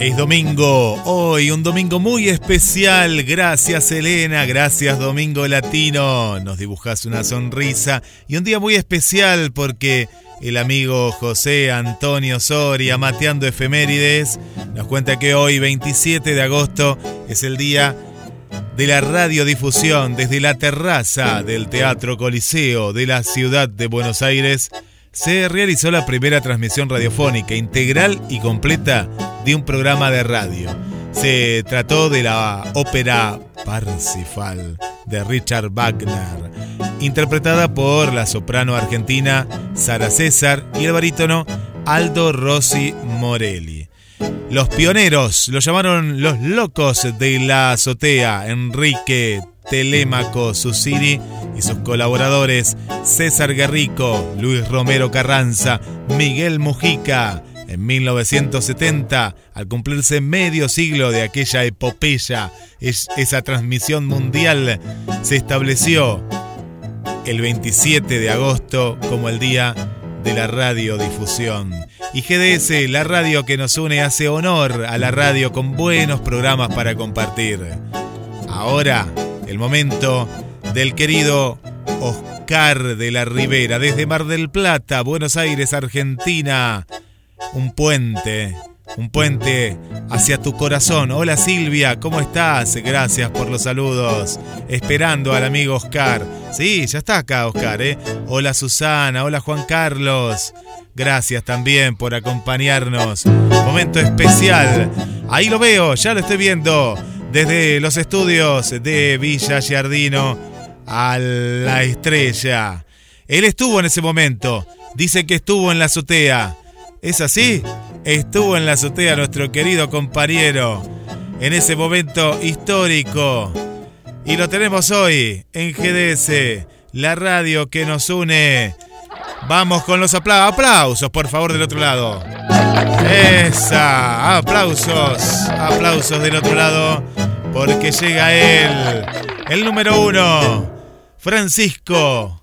Es domingo, hoy un domingo muy especial. Gracias Elena, gracias Domingo Latino. Nos dibujas una sonrisa y un día muy especial porque el amigo José Antonio Soria, Mateando Efemérides, nos cuenta que hoy 27 de agosto es el día de la radiodifusión desde la terraza del Teatro Coliseo de la ciudad de Buenos Aires se realizó la primera transmisión radiofónica integral y completa de un programa de radio. Se trató de la ópera Parsifal de Richard Wagner, interpretada por la soprano argentina Sara César y el barítono Aldo Rossi Morelli. Los pioneros lo llamaron los locos de la azotea, Enrique Telémaco Susini y sus colaboradores César Guerrico, Luis Romero Carranza, Miguel Mujica. En 1970, al cumplirse medio siglo de aquella epopeya, esa transmisión mundial, se estableció el 27 de agosto como el día de la radiodifusión. Y GDS, la radio que nos une, hace honor a la radio con buenos programas para compartir. Ahora el momento del querido Oscar de la Ribera, desde Mar del Plata, Buenos Aires, Argentina. Un puente, un puente hacia tu corazón. Hola Silvia, ¿cómo estás? Gracias por los saludos. Esperando al amigo Oscar. Sí, ya está acá Oscar, ¿eh? Hola Susana, hola Juan Carlos. Gracias también por acompañarnos. Momento especial. Ahí lo veo, ya lo estoy viendo desde los estudios de Villa Giardino a la estrella. Él estuvo en ese momento, dice que estuvo en la azotea. ¿Es así? Estuvo en la azotea nuestro querido compañero en ese momento histórico. Y lo tenemos hoy en GDS, la radio que nos une. Vamos con los aplausos. Aplausos, por favor, del otro lado. Esa, aplausos, aplausos del otro lado, porque llega él, el número uno, Francisco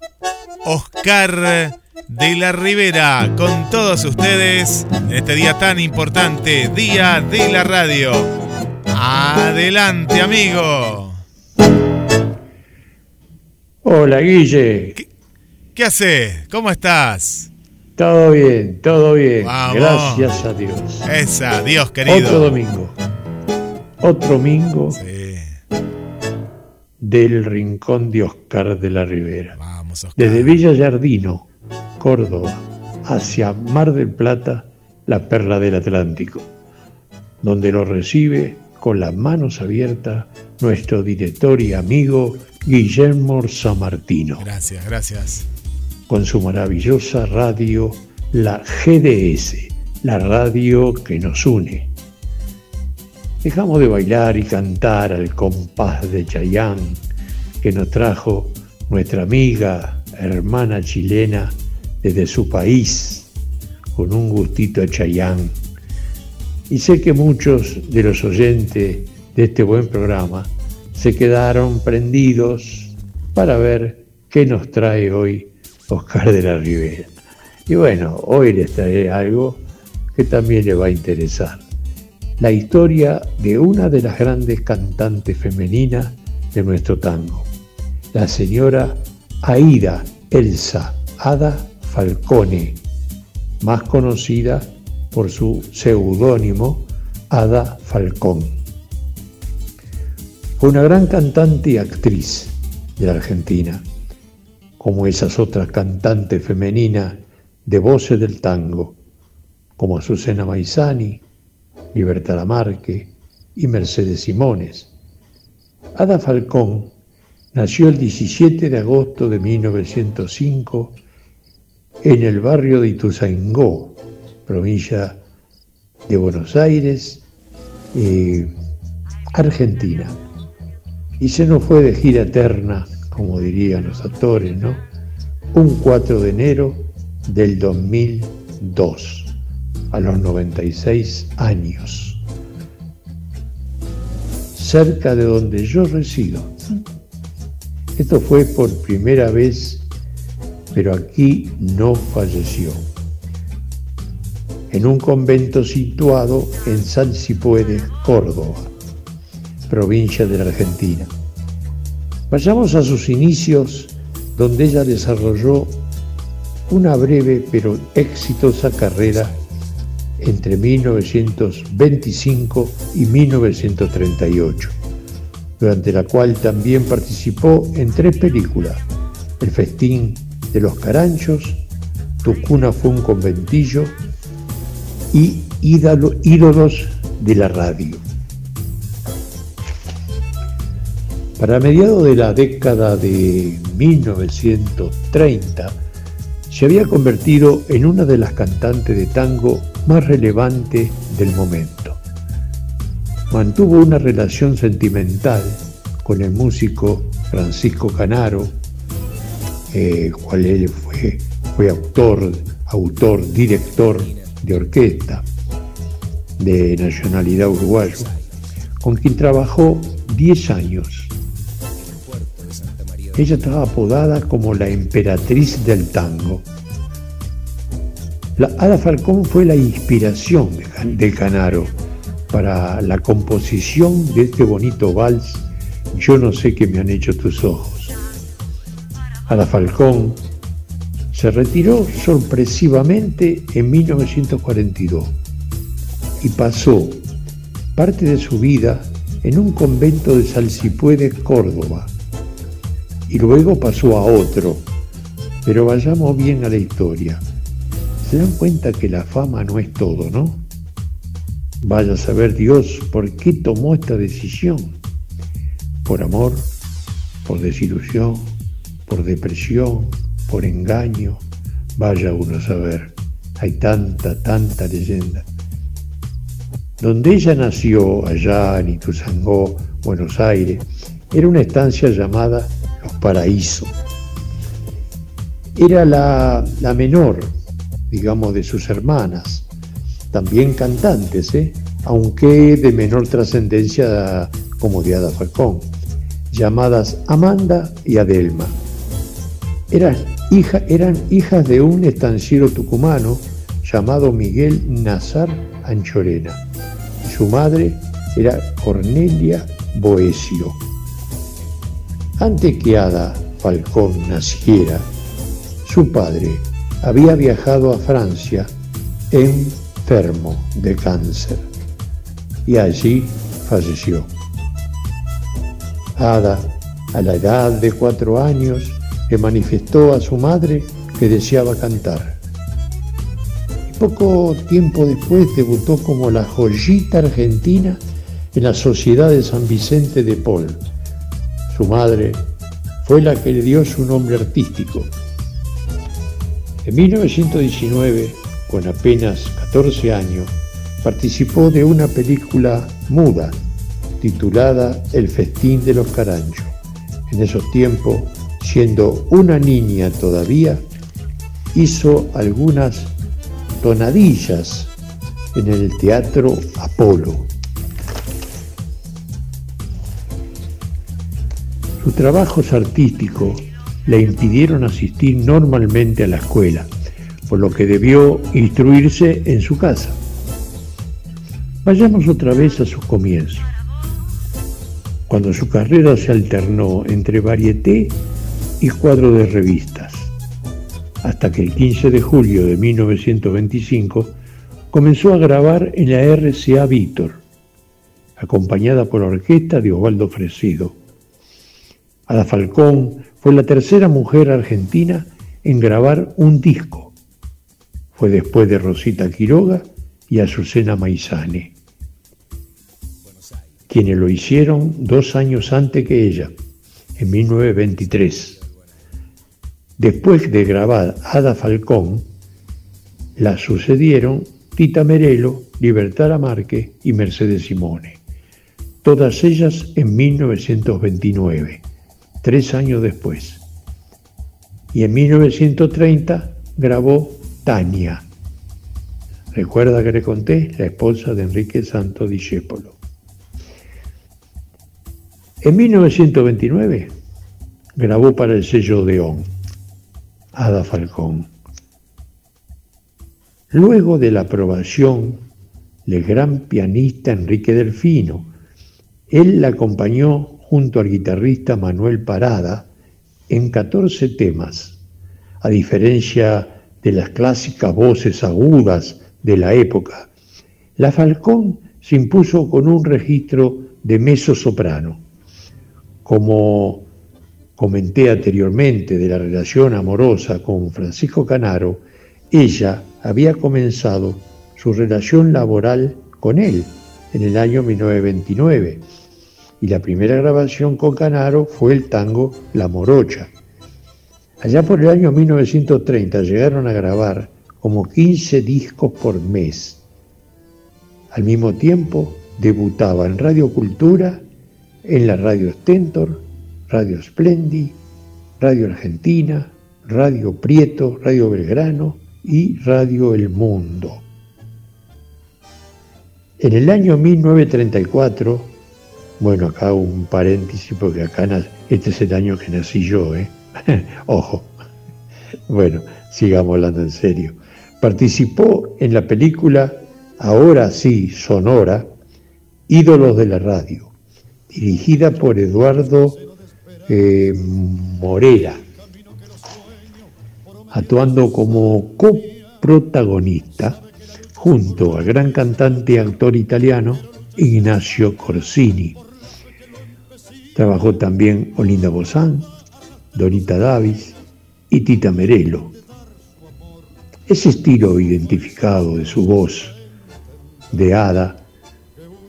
Oscar de la Rivera, con todos ustedes en este día tan importante, Día de la Radio. Adelante, amigo. Hola, Guille. ¿Qué, qué haces? ¿Cómo estás? Todo bien, todo bien. Gracias a Dios. Esa, Dios querido. Otro domingo. Otro domingo. Del rincón de Oscar de la Ribera. Vamos, Oscar. Desde Villa Yardino, Córdoba, hacia Mar del Plata, la perla del Atlántico, donde lo recibe con las manos abiertas nuestro director y amigo Guillermo Martino. Gracias, gracias con su maravillosa radio, la GDS, la radio que nos une. Dejamos de bailar y cantar al compás de Chayán que nos trajo nuestra amiga, hermana chilena desde su país, con un gustito de Chayán. Y sé que muchos de los oyentes de este buen programa se quedaron prendidos para ver qué nos trae hoy Oscar de la Ribera. Y bueno, hoy les traeré algo que también le va a interesar. La historia de una de las grandes cantantes femeninas de nuestro tango, la señora Aida Elsa Ada Falcone, más conocida por su seudónimo Ada Falcón. Fue una gran cantante y actriz de la Argentina como esas otras cantantes femeninas de voces del tango, como Azucena Maizani, Libertad Lamarque y Mercedes Simones. Ada Falcón nació el 17 de agosto de 1905 en el barrio de Ituzaingó, provincia de Buenos Aires, eh, Argentina. Y se nos fue de gira eterna, como dirían los actores, ¿no? Un 4 de enero del 2002, a los 96 años, cerca de donde yo resido. Esto fue por primera vez, pero aquí no falleció. En un convento situado en San Cipuede, Córdoba, provincia de la Argentina. Vayamos a sus inicios, donde ella desarrolló una breve pero exitosa carrera entre 1925 y 1938 durante la cual también participó en tres películas, El festín de los caranchos, Tu cuna fue un conventillo y Ídolos de la radio. Para mediados de la década de 1930, se había convertido en una de las cantantes de tango más relevantes del momento mantuvo una relación sentimental con el músico Francisco Canaro, eh, cual él fue, fue autor, autor, director de orquesta de nacionalidad uruguayo, con quien trabajó 10 años. Ella estaba apodada como la emperatriz del tango. La Ada Falcón fue la inspiración de Canaro para la composición de este bonito vals, Yo no sé qué me han hecho tus ojos. Ada Falcón se retiró sorpresivamente en 1942 y pasó parte de su vida en un convento de Salsipuede, Córdoba, y luego pasó a otro. Pero vayamos bien a la historia. Se dan cuenta que la fama no es todo, ¿no? Vaya a saber Dios por qué tomó esta decisión. Por amor, por desilusión, por depresión, por engaño. Vaya uno a saber. Hay tanta, tanta leyenda. Donde ella nació, allá en Ituzangó, Buenos Aires, era una estancia llamada Los Paraísos. Era la, menor, digamos, de sus hermanas también cantantes, ¿eh? aunque de menor trascendencia como Diada Falcón, llamadas Amanda y Adelma. Eran, eran hijas de un estanciero tucumano llamado Miguel Nazar Anchorena. Su madre era Cornelia Boesio. Antes que Ada Falcón naciera, su padre había viajado a Francia en enfermo de cáncer y allí falleció. Ada, a la edad de cuatro años, le manifestó a su madre que deseaba cantar. Y poco tiempo después debutó como la joyita argentina en la Sociedad de San Vicente de Paul. Su madre fue la que le dio su nombre artístico. En 1919, con apenas 14 años, participó de una película muda titulada El festín de los caranchos. En esos tiempos, siendo una niña todavía, hizo algunas tonadillas en el Teatro Apolo. Sus trabajos artísticos le impidieron asistir normalmente a la escuela por lo que debió instruirse en su casa. Vayamos otra vez a sus comienzos, cuando su carrera se alternó entre varieté y cuadro de revistas, hasta que el 15 de julio de 1925 comenzó a grabar en la RCA Víctor, acompañada por la orquesta de Osvaldo Fresido. Ada Falcón fue la tercera mujer argentina en grabar un disco fue después de Rosita Quiroga y Azucena Maizane, quienes lo hicieron dos años antes que ella, en 1923. Después de grabar Ada Falcón, la sucedieron Tita Merelo Libertad Márquez y Mercedes Simone, todas ellas en 1929, tres años después. Y en 1930 grabó Tania. Recuerda que le conté, la esposa de Enrique Santo Discépolo. En 1929 grabó para el sello Deón, Ada Falcón. Luego de la aprobación del gran pianista Enrique Delfino, él la acompañó junto al guitarrista Manuel Parada en 14 temas, a diferencia de las clásicas voces agudas de la época. La Falcón se impuso con un registro de meso soprano. Como comenté anteriormente de la relación amorosa con Francisco Canaro, ella había comenzado su relación laboral con él en el año 1929 y la primera grabación con Canaro fue el tango La Morocha. Allá por el año 1930 llegaron a grabar como 15 discos por mes. Al mismo tiempo debutaba en Radio Cultura, en la Radio Stentor, Radio Splendi, Radio Argentina, Radio Prieto, Radio Belgrano y Radio El Mundo. En el año 1934, bueno, acá un paréntesis porque acá este es el año que nací yo, ¿eh? Ojo. Bueno, sigamos hablando en serio. Participó en la película Ahora sí, Sonora, Ídolos de la Radio, dirigida por Eduardo eh, Morera, actuando como coprotagonista junto al gran cantante y actor italiano Ignacio Corsini. Trabajó también Olinda Bozán, Dorita Davis y Tita Merelo. Ese estilo identificado de su voz de hada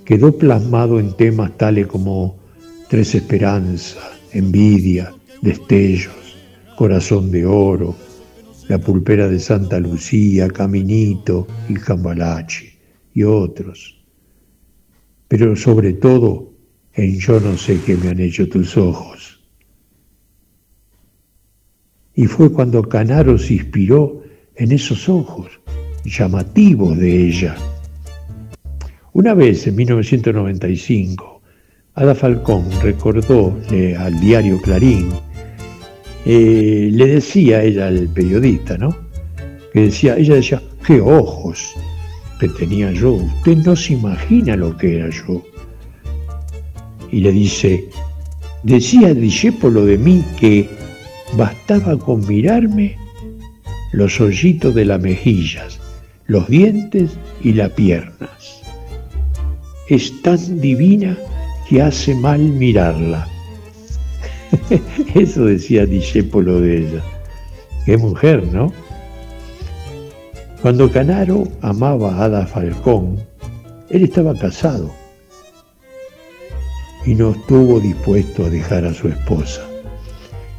quedó plasmado en temas tales como Tres Esperanzas, Envidia, Destellos, Corazón de Oro, La Pulpera de Santa Lucía, Caminito y Cambalache y otros. Pero sobre todo en Yo no sé qué me han hecho tus ojos. Y fue cuando Canaro se inspiró en esos ojos llamativos de ella. Una vez, en 1995, Ada Falcón recordó al diario Clarín, eh, le decía ella al periodista, ¿no? Que decía, ella decía, qué ojos que tenía yo, usted no se imagina lo que era yo. Y le dice, decía el discípulo de mí que bastaba con mirarme los hoyitos de las mejillas, los dientes y las piernas. Es tan divina que hace mal mirarla. Eso decía discípulo de ella. Qué mujer, ¿no? Cuando Canaro amaba a Ada Falcón, él estaba casado y no estuvo dispuesto a dejar a su esposa.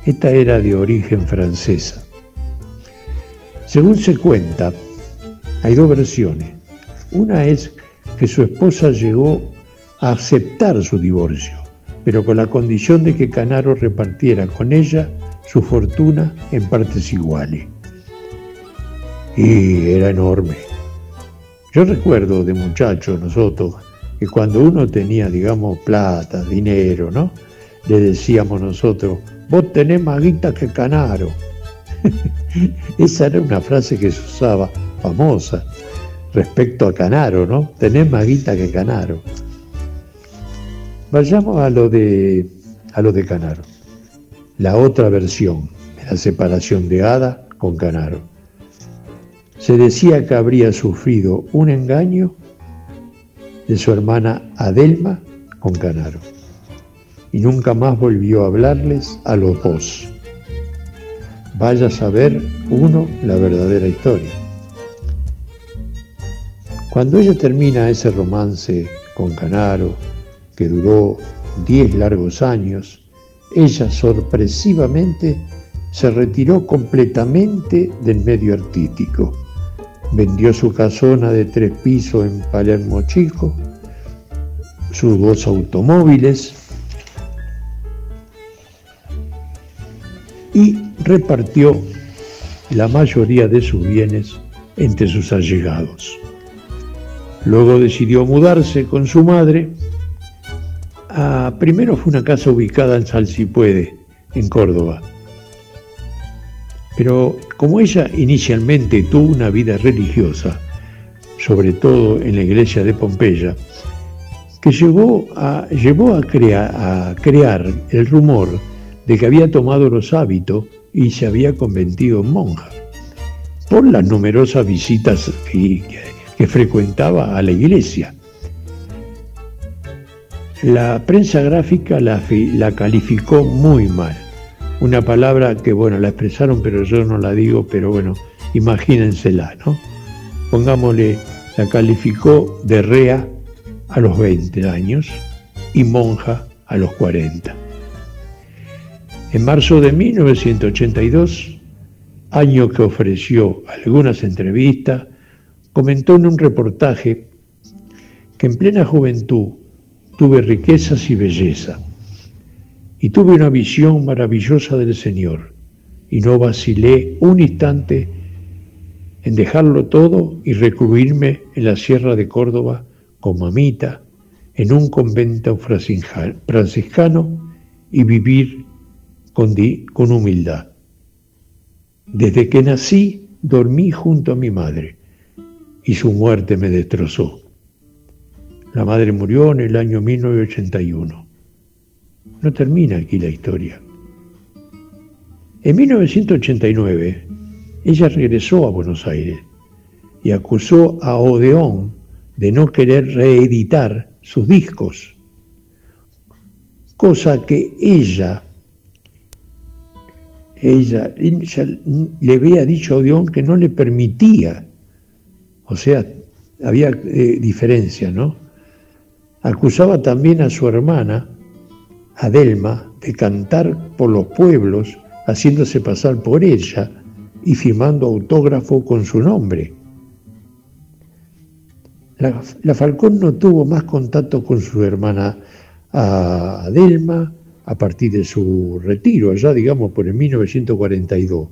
Esta era de origen francesa. Según se cuenta, hay dos versiones. Una es que su esposa llegó a aceptar su divorcio, pero con la condición de que Canaro repartiera con ella su fortuna en partes iguales. Y era enorme. Yo recuerdo de muchachos nosotros que cuando uno tenía, digamos, plata, dinero, ¿no? Le decíamos nosotros, vos tenés más guita que Canaro. Esa era una frase que se usaba famosa respecto a Canaro, ¿no? Tenés más guita que Canaro. Vayamos a lo de a lo de Canaro. La otra versión de la separación de Ada con Canaro. Se decía que habría sufrido un engaño de su hermana Adelma con Canaro y nunca más volvió a hablarles a los dos vaya a saber uno la verdadera historia. Cuando ella termina ese romance con Canaro, que duró diez largos años, ella sorpresivamente se retiró completamente del medio artístico. vendió su casona de tres pisos en Palermo Chico, sus dos automóviles y repartió la mayoría de sus bienes entre sus allegados. Luego decidió mudarse con su madre. A, primero fue una casa ubicada en Salsipuede, en Córdoba. Pero como ella inicialmente tuvo una vida religiosa, sobre todo en la iglesia de Pompeya, que llevó a, a, crear el rumor de que había tomado los hábitos y se había convertido en monja, por las numerosas visitas que frecuentaba a la iglesia. La prensa gráfica la, calificó muy mal. Una palabra que, bueno, la expresaron, pero yo no la digo, pero bueno, imagínensela, ¿no? Pongámosle, la calificó de rea a los 20 años y monja a los 40. En marzo de 1982, año que ofreció algunas entrevistas, comentó en un reportaje que en plena juventud tuve riquezas y belleza, y tuve una visión maravillosa del Señor, y no vacilé un instante en dejarlo todo y recluirme en la sierra de Córdoba con mamita, en un convento franciscano y vivir con, humildad. Desde que nací dormí junto a mi madre y su muerte me destrozó. La madre murió en el año 1981. No termina aquí la historia. En 1989, ella regresó a Buenos Aires y acusó a Odeón de no querer reeditar sus discos, cosa que ella ella, le había dicho a Odeón que no le permitía, o sea, había eh, diferencia, ¿no? Acusaba también a su hermana, Adelma, de cantar por los pueblos, haciéndose pasar por ella y firmando autógrafo con su nombre. La, la Falcón no tuvo más contacto con su hermana Adelma, a partir de su retiro, allá digamos por el 1942.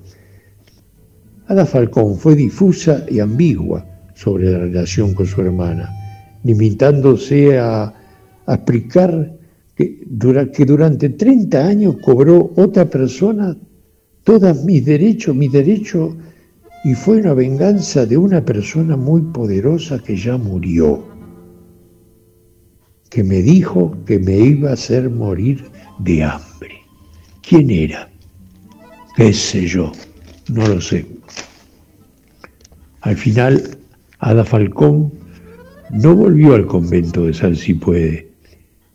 Ada Falcón fue difusa y ambigua sobre la relación con su hermana, limitándose a, explicar que, que durante 30 años cobró otra persona todos mis derechos, mis derechos, y fue una venganza de una persona muy poderosa que ya murió, que me dijo que me iba a hacer morir de hambre. ¿Quién era? ¿Qué sé yo? No lo sé. Al final, Ada Falcón no volvió al convento de San Cipuede,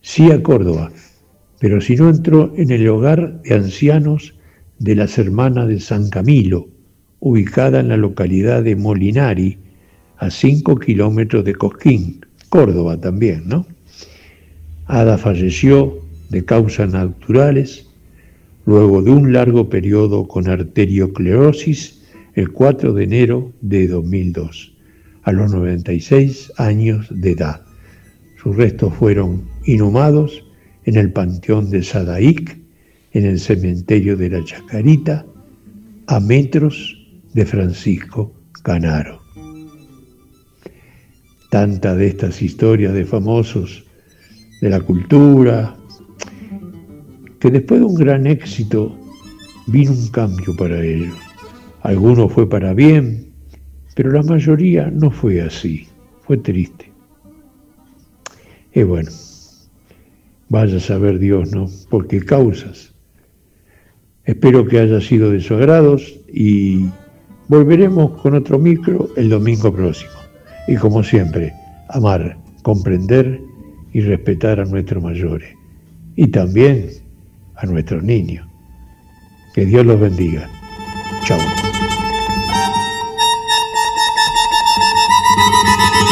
sí a Córdoba, pero si no entró en el hogar de ancianos de las hermanas de San Camilo, ubicada en la localidad de Molinari, a cinco kilómetros de Cosquín, Córdoba también, ¿no? Ada falleció de causas naturales, luego de un largo periodo con arterioclerosis el 4 de enero de 2002, a los 96 años de edad. Sus restos fueron inhumados en el Panteón de Sadaic, en el cementerio de la Chacarita, a metros de Francisco Canaro. Tantas de estas historias de famosos de la cultura, que después de un gran éxito vino un cambio para ellos. Algunos fue para bien, pero la mayoría no fue así, fue triste. Y bueno, vaya a saber Dios, ¿no? ¿Por qué causas? Espero que haya sido de su agrado y volveremos con otro micro el domingo próximo. Y como siempre, amar, comprender y respetar a nuestros mayores. Y también a nuestros niños. Que Dios los bendiga. Chao.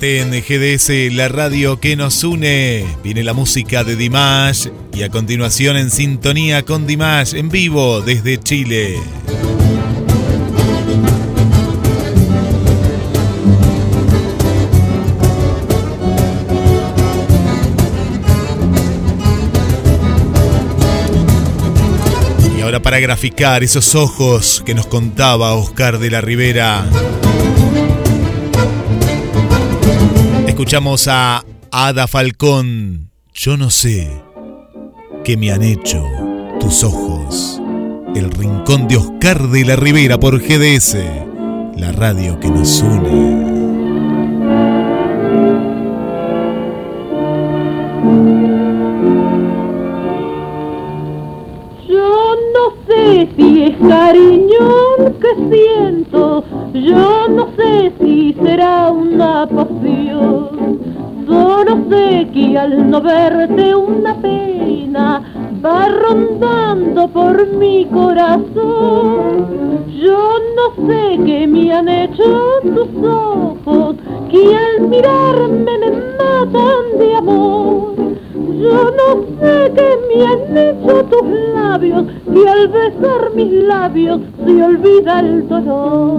Quédate en GDS, la radio que nos une. Viene la música de Dimash y a continuación en sintonía con Dimash en vivo desde Chile. Y ahora para graficar esos ojos que nos contaba Oscar de la Rivera. Escuchamos a Ada Falcón. Yo no sé qué me han hecho tus ojos. El rincón de Oscar de la Rivera por GDS, la radio que nos une. Al no verte una pena va rondando por mi corazón. Yo no sé qué me han hecho tus ojos, que al mirarme me matan de amor. Yo no sé qué me han hecho tus labios, que al besar mis labios se olvida el dolor.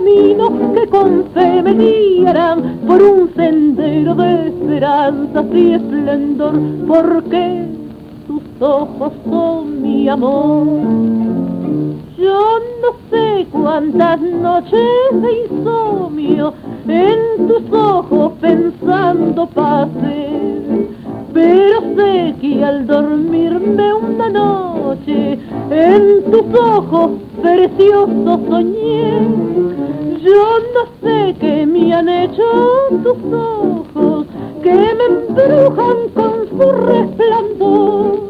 camino que con fe me por un sendero de esperanza y esplendor, porque tus ojos son mi amor. Yo no sé cuántas noches de insomnio en tus ojos pensando pasé, pero sé que al dormirme una noche en tus ojos precioso soñé. Yo no sé qué me han hecho tus ojos, que me embrujan con su resplandor.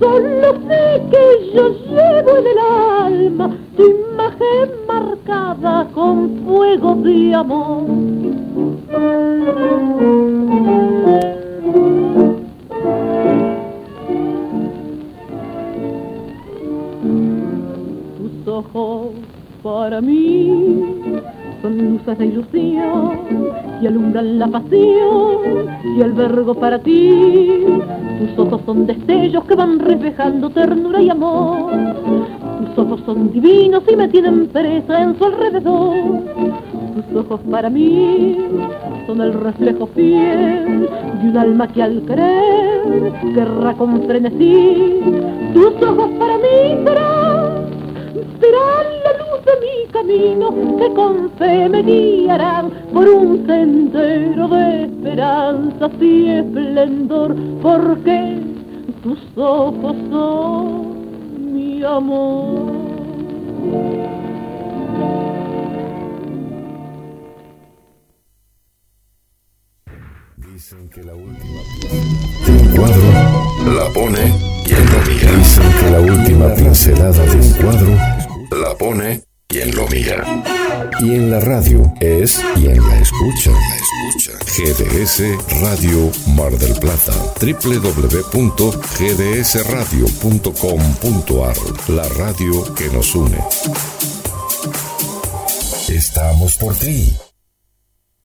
Solo sé que yo llevo en el alma tu imagen marcada con fuego de amor. Tus ojos para mí son luces de ilusión que alumbran la pasión y albergo para ti. Tus ojos son destellos que van reflejando ternura y amor. Tus ojos son divinos y me tienen presa en su alrededor. Tus ojos para mí son el reflejo fiel de un alma que al creer querrá con frenesí. Tus ojos para mí serán serán la luz de mi camino que con fe me guiarán por un sendero de esperanza y esplendor, porque tus ojos son mi amor. Dicen que la última de un cuadro la pone. Dicen que la última pincelada de un cuadro la pone quien lo mira. Y en la radio es quien la escucha. La escucha. GDS Radio Mar del Plata. www.gdsradio.com.ar. La radio que nos une. Estamos por ti.